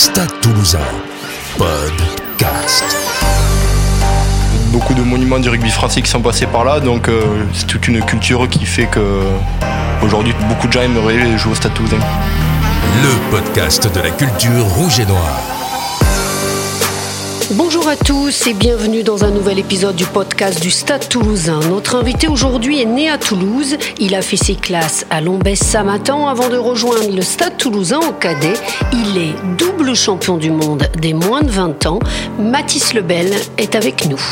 Stade Toulousain, podcast. Beaucoup de monuments du rugby français qui sont passés par là, donc euh, c'est toute une culture qui fait que aujourd'hui beaucoup de gens aimeraient jouer au Stade Toulousain. Le podcast de la culture rouge et noire. Bonjour à tous et bienvenue dans un nouvel épisode du podcast du Stade toulousain. Notre invité aujourd'hui est né à Toulouse. Il a fait ses classes à Lombès-Samatan avant de rejoindre le Stade toulousain en cadet. Il est double champion du monde des moins de 20 ans. Mathis Lebel est avec nous.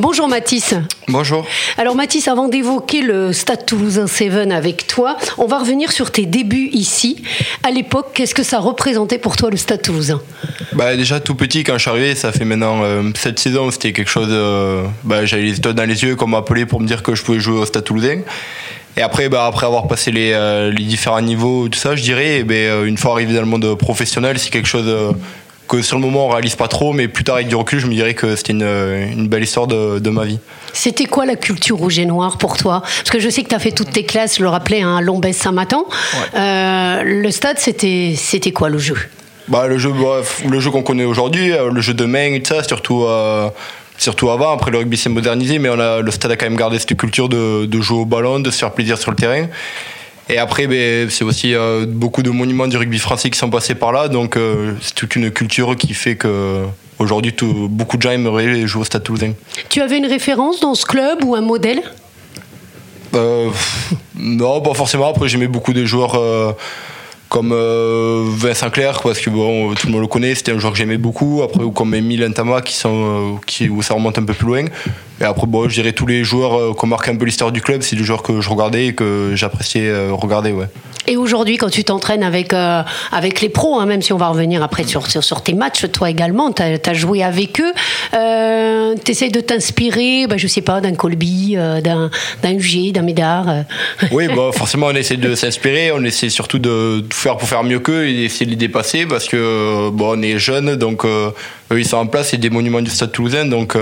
Bonjour Mathis. Bonjour. Alors Mathis, avant d'évoquer le Stade Toulousain 7 avec toi, on va revenir sur tes débuts ici. À l'époque, qu'est-ce que ça représentait pour toi le Stade Toulousain? Bah, Déjà tout petit, quand je suis arrivé, ça fait maintenant euh, cette saison, c'était quelque chose... Euh, bah, J'avais les étoiles dans les yeux, qu'on m'appelait pour me dire que je pouvais jouer au Stade Toulousain. Et après, bah, après avoir passé les, euh, les, différents niveaux, tout ça, je dirais, bah, une fois arrivé dans le monde professionnel, c'est quelque chose que sur le moment on réalise pas trop, mais plus tard avec du recul, je me dirais que c'était une, une, belle histoire de, de ma vie. C'était quoi la culture rouge et noire pour toi? Parce que je sais que tu as fait toutes tes classes, je le rappelais, à hein, Lombès Saint-Matan. Ouais. Euh, le stade, c'était, c'était quoi le jeu? Bah, Le jeu, bref, le jeu qu'on connaît aujourd'hui, euh, le jeu de main et tout ça, surtout. Euh, surtout avant, après le rugby s'est modernisé, mais on a, le stade a quand même gardé cette culture de, de jouer au ballon, de se faire plaisir sur le terrain. Et après, ben, c'est aussi euh, beaucoup de monuments du rugby français qui sont passés par là. Donc, euh, c'est toute une culture qui fait que aujourd'hui, beaucoup de gens aimeraient jouer au Stade Toulousain. Tu avais une référence dans ce club ou un modèle? Euh, Non, pas forcément. Après, j'aimais beaucoup des joueurs comme euh, Vincent Clerc parce que bon, tout le monde le connaît. C'était un joueur que j'aimais beaucoup. Après, ou comme Emile Intama qui sont, qui, où ça remonte un peu plus loin. Et après, bon, je dirais tous les joueurs euh, qui ont marqué un peu l'histoire du club, c'est des joueurs que je regardais et que j'appréciais euh, regarder. Ouais. Et aujourd'hui, quand tu t'entraînes avec, euh, avec les pros, hein, même si on va revenir après sur, sur, sur tes matchs, toi également, tu as, as, joué avec eux, euh, tu essayes de t'inspirer, bah, je sais pas, d'un Colby, euh, d'un UG, d'un Médard Oui, bah, forcément, on essaie de s'inspirer, on essaie surtout de tout faire pour faire mieux qu'eux et essayer de les dépasser parce que bon, on est jeunes, donc eux, ils sont en place, c'est des monuments du stade toulousain, donc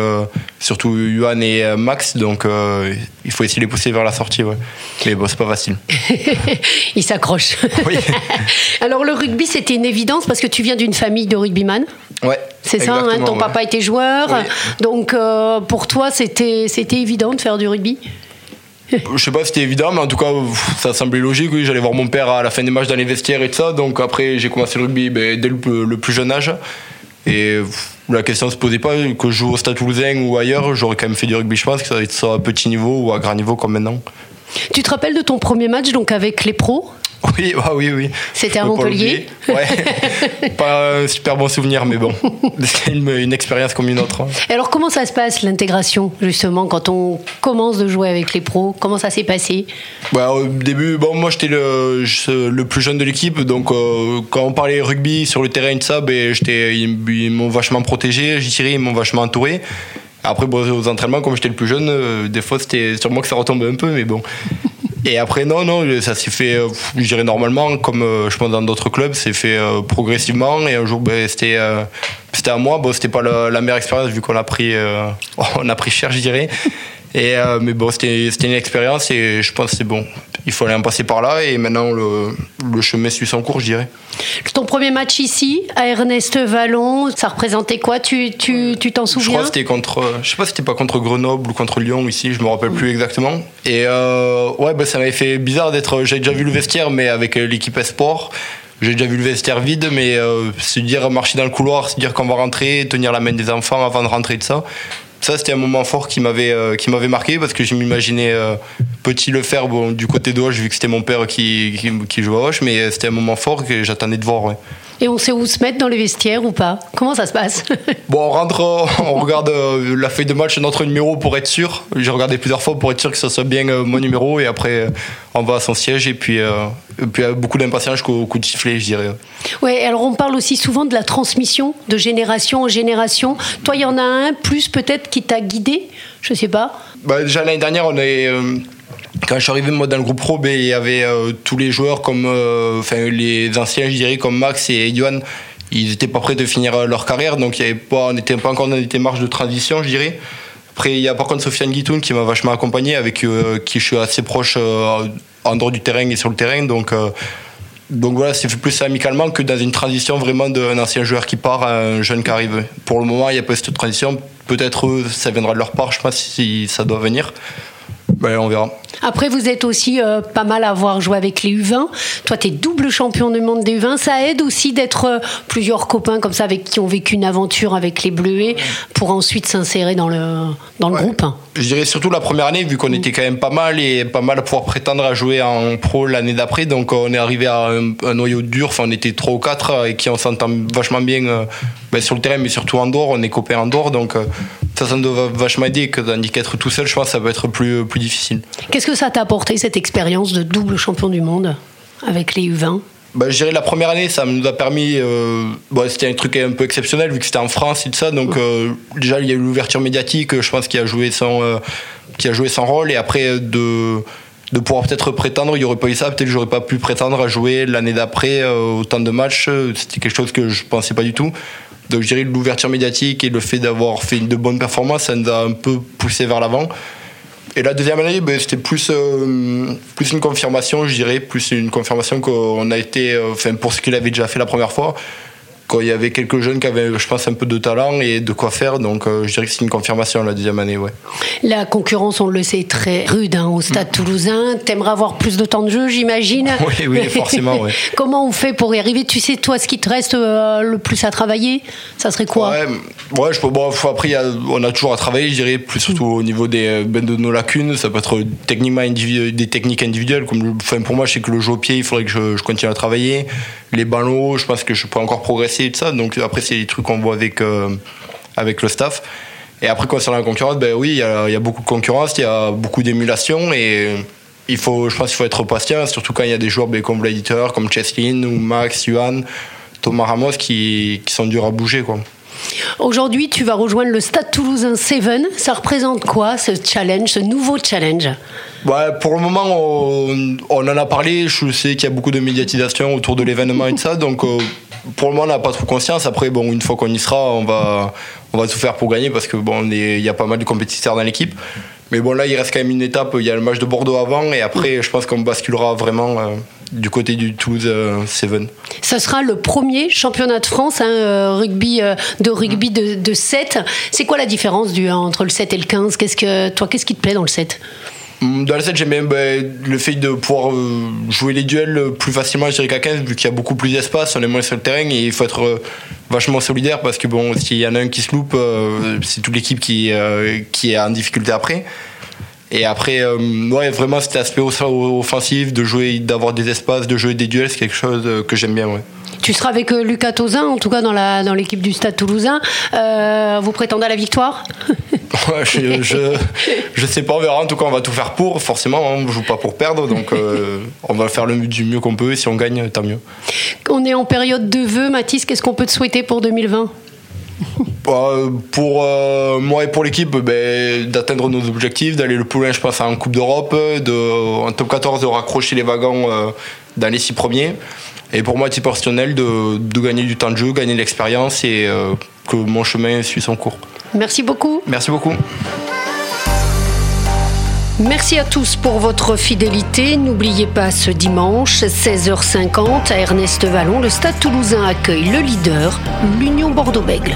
surtout Yuan et Max, donc euh, il faut essayer de les pousser vers la sortie. Ouais. Mais bon, c'est pas facile. il s'accroche. Oui. Alors le rugby, c'était une évidence parce que tu viens d'une famille de rugbyman. Ouais. C'est ça, hein, ton ouais. papa était joueur. Oui. Donc euh, pour toi, c'était évident de faire du rugby? Je sais pas si c'était évident, mais en tout cas, ça semblait logique. Oui, j'allais voir mon père à la fin des matchs dans les vestiaires et tout ça. Donc après, j'ai commencé le rugby ben, dès le, le, plus jeune âge. Et la question ne se posait pas que je joue au Stade Toulousain ou ailleurs, j'aurais quand même fait du rugby, je pense, que ça soit à petit niveau ou à grand niveau comme maintenant. Tu te rappelles de ton premier match donc avec les pros? oui, ah oui, oui. C'était à Montpellier. Ouais. pas un super bon souvenir, mais bon, c'est une, une, expérience comme une autre. Et alors, comment ça se passe l'intégration justement quand on commence de jouer avec les pros? Comment ça s'est passé? Bah, Au début, bon, moi j'étais le, le plus jeune de l'équipe, donc euh, quand on parlait rugby sur le terrain de ça, ben, ils, ils m'ont vachement protégé, j'y dirais, ils m'ont vachement entouré. Après, bon, aux entraînements, comme j'étais le plus jeune, euh, des fois c'était sur moi que ça retombait un peu, mais bon. Et après, non, non, ça s'est fait, euh, je dirais normalement, comme euh, je pense dans d'autres clubs, c'est fait euh, progressivement. Et un jour, ben, c'était, c'était à moi. Bon, c'était pas la, la, meilleure expérience vu qu'on a pris, on a pris cher, je dirais. Et, mais bon, c'était, une expérience et je pense que c'est bon. Il fallait en passer par là et maintenant le, le chemin suit son cours, je dirais. Ton premier match ici, à Ernest Vallon, ça représentait quoi? Tu, tu, tu t'en souviens Je crois que c'était contre, je sais pas si c'était pas contre Grenoble ou contre Lyon ici, je me rappelle plus exactement. Et euh, ouais, bah, ça m'avait fait bizarre d'être. J'avais déjà vu le vestiaire, mais avec l'équipe Esport. J'ai déjà vu le vestiaire vide, mais euh, se dire marcher dans le couloir, se dire qu'on va rentrer, tenir la main des enfants avant de rentrer de ça. Ça, c'était un moment fort qui m'avait euh, qui m'avait marqué parce que je m'imaginais euh, petit le faire du côté de Hoche, vu que c'était mon père qui, jouait à Hoche, mais c'était un moment fort que j'attendais de voir. Et on sait où se mettre dans les vestiaires ou pas Comment ça se passe Bon, on rentre, on regarde euh, la feuille de match, notre numéro pour être sûr. J'ai regardé plusieurs fois pour être sûr que ça soit bien euh, mon numéro et après on va à son siège et puis, euh, et puis beaucoup d'impatience jusqu'au coup de sifflet, je dirais. Ouais, alors on parle aussi souvent de la transmission de génération en génération. Toi, il y en a un plus peut-être qui t'a guidé? Je sais pas. Bah, déjà l'année dernière, on est quand je suis arrivé moi dans le groupe pro, ben, il y avait euh, tous les joueurs comme, euh, les anciens, je dirais comme Max et Yohan, ils n'étaient pas prêts de finir leur carrière, donc on n'était pas encore dans des démarches de transition, je dirais. Après, il y a par contre Sofiane Guitoun qui m'a vachement accompagné, avec qui je suis assez proche en dehors du terrain et sur le terrain. Donc, voilà, c'est plus amicalement que dans une transition vraiment d'un ancien joueur qui part à un jeune qui arrive. Pour le moment, il n'y a pas cette transition. Peut-être ça viendra de leur part, je ne sais pas si ça doit venir. Ben, on verra. Après, vous êtes aussi euh, pas mal à avoir joué avec les U20. Toi, tu es double champion du monde des U20. Ça aide aussi d'être euh, plusieurs copains comme ça avec qui ont vécu une aventure avec les Bleuets pour ensuite s'insérer dans le, dans le groupe. Je dirais surtout la première année, vu qu'on était quand même pas mal et pas mal à pouvoir prétendre à jouer en pro l'année d'après. Donc, on est arrivé à un, noyau dur. Enfin, on était trois ou quatre et qui on s'entend vachement bien euh, ben, sur le terrain, mais surtout en dehors. On est copains en dehors. Donc, ça, ça nous doit vachement aider. Que qu'être tout seul, je pense, ça va être plus, plus difficile. Qu'est-ce que ça t'a apporté cette expérience de double champion du monde avec les U20 bah, je dirais la première année, ça nous a permis. Euh, c'était un truc un peu exceptionnel vu que c'était en France et tout ça. Donc, euh, déjà, il y a eu l'ouverture médiatique, je pense, qui a joué son, euh, qui a joué son rôle. Et après, de, de pouvoir peut-être prétendre, il n'y aurait pas eu ça, peut-être que j'aurais pas pu prétendre à jouer l'année d'après autant de matchs. C'était quelque chose que je pensais pas du tout. Donc, je dirais l'ouverture médiatique et le fait d'avoir fait de bonnes performances, ça nous a un peu poussé vers l'avant. Et la deuxième année, ben, c'était plus, euh, plus une confirmation, je dirais, plus une confirmation qu'on a été, euh, enfin, pour ce qu'il avait déjà fait la première fois, quand il y avait quelques jeunes qui avaient, je pense, un peu de talent et de quoi faire. Donc, euh, je dirais que c'est une confirmation la deuxième année, ouais. La concurrence, on le sait, très rude hein, au Stade toulousain. T'aimerais avoir plus de temps de jeu, j'imagine. Oui, oui, forcément, ouais. Comment on fait pour y arriver? Tu sais, toi, ce qui te reste euh, le plus à travailler, ça serait quoi? Ouais, ouais je peux, bon, après, on a toujours à travailler, je dirais, plus surtout au niveau des, ben, de nos lacunes. Ça peut être techniquement des techniques individuelles. Comme, enfin, pour moi, je sais que le jeu au pied, il faudrait que je, je continue à travailler. Les ballons, je pense que je peux encore progresser et tout ça. Donc après, c'est des trucs qu'on voit avec, euh, avec le staff. Et après, concernant la concurrence, ben oui, il y a, beaucoup de concurrence, il y a beaucoup d'émulation et il faut, je pense qu'il faut être patient, surtout quand il y a des joueurs ben, comme l'éditeur, comme Cheslin ou Max, Yuan, Thomas Ramos qui, qui sont durs à bouger. Quoi. Aujourd'hui, tu vas rejoindre le Stade Toulousain 7. Ça représente quoi ce challenge, ce nouveau challenge? Ouais, Pour le moment, on, on, en a parlé. Je sais qu'il y a beaucoup de médiatisation autour de l'événement et tout ça. Donc, euh, pour le moment, on n'a pas trop conscience. Après, bon, une fois qu'on y sera, on va, on va tout faire pour gagner parce que bon, il y a pas mal de compétiteurs dans l'équipe. Mais bon, là, il reste quand même une étape. Il y a le match de Bordeaux avant, et après, je pense qu'on basculera vraiment euh, du côté du Toulouse 7. Euh, Ça sera le premier championnat de France hein, euh, rugby, de rugby de, de 7. C'est quoi la différence entre le 7 et le 15 qu'est-ce que, Toi, qu'est-ce qui te plaît dans le 7 dans le 7, j'aime bien ben, le fait de pouvoir euh, jouer les duels plus facilement, je qu'à 15, vu qu'il y a beaucoup plus d'espace, on est moins sur le terrain et il faut être euh, vachement solidaire parce que bon, s'il y en a un qui se loupe, euh, c'est toute l'équipe qui, qui est en difficulté après. Et après, ouais, vraiment cet aspect offensif, de jouer, d'avoir des espaces, de jouer des duels, c'est quelque chose que j'aime bien. Tu seras avec Lucas Tozin, en tout cas dans, la, dans l'équipe du Stade toulousain. vous prétendez à la victoire? je, je, sais pas, on verra. En tout cas, on va tout faire pour. Forcément, hein, on joue pas pour perdre, donc euh, on va faire le du mieux qu'on peut. Et si on gagne, tant mieux. On est en période de vœux, Mathis. Qu'est-ce qu'on peut te souhaiter pour 2020 bah, pour euh, moi et pour l'équipe, ben, d'atteindre nos objectifs, d'aller le plus loin, je pense, en Coupe d'Europe, de, en top 14, de raccrocher les wagons euh, dans les six premiers. Et pour moi, titre personnel, de, de, gagner du temps de jeu, gagner de l'expérience et que mon chemin suit son cours. Merci beaucoup. Merci beaucoup. Merci à tous pour votre fidélité. N'oubliez pas ce dimanche, 16h50, à Ernest Vallon, le Stade toulousain accueille le leader, l'Union Bordeaux-Bègle.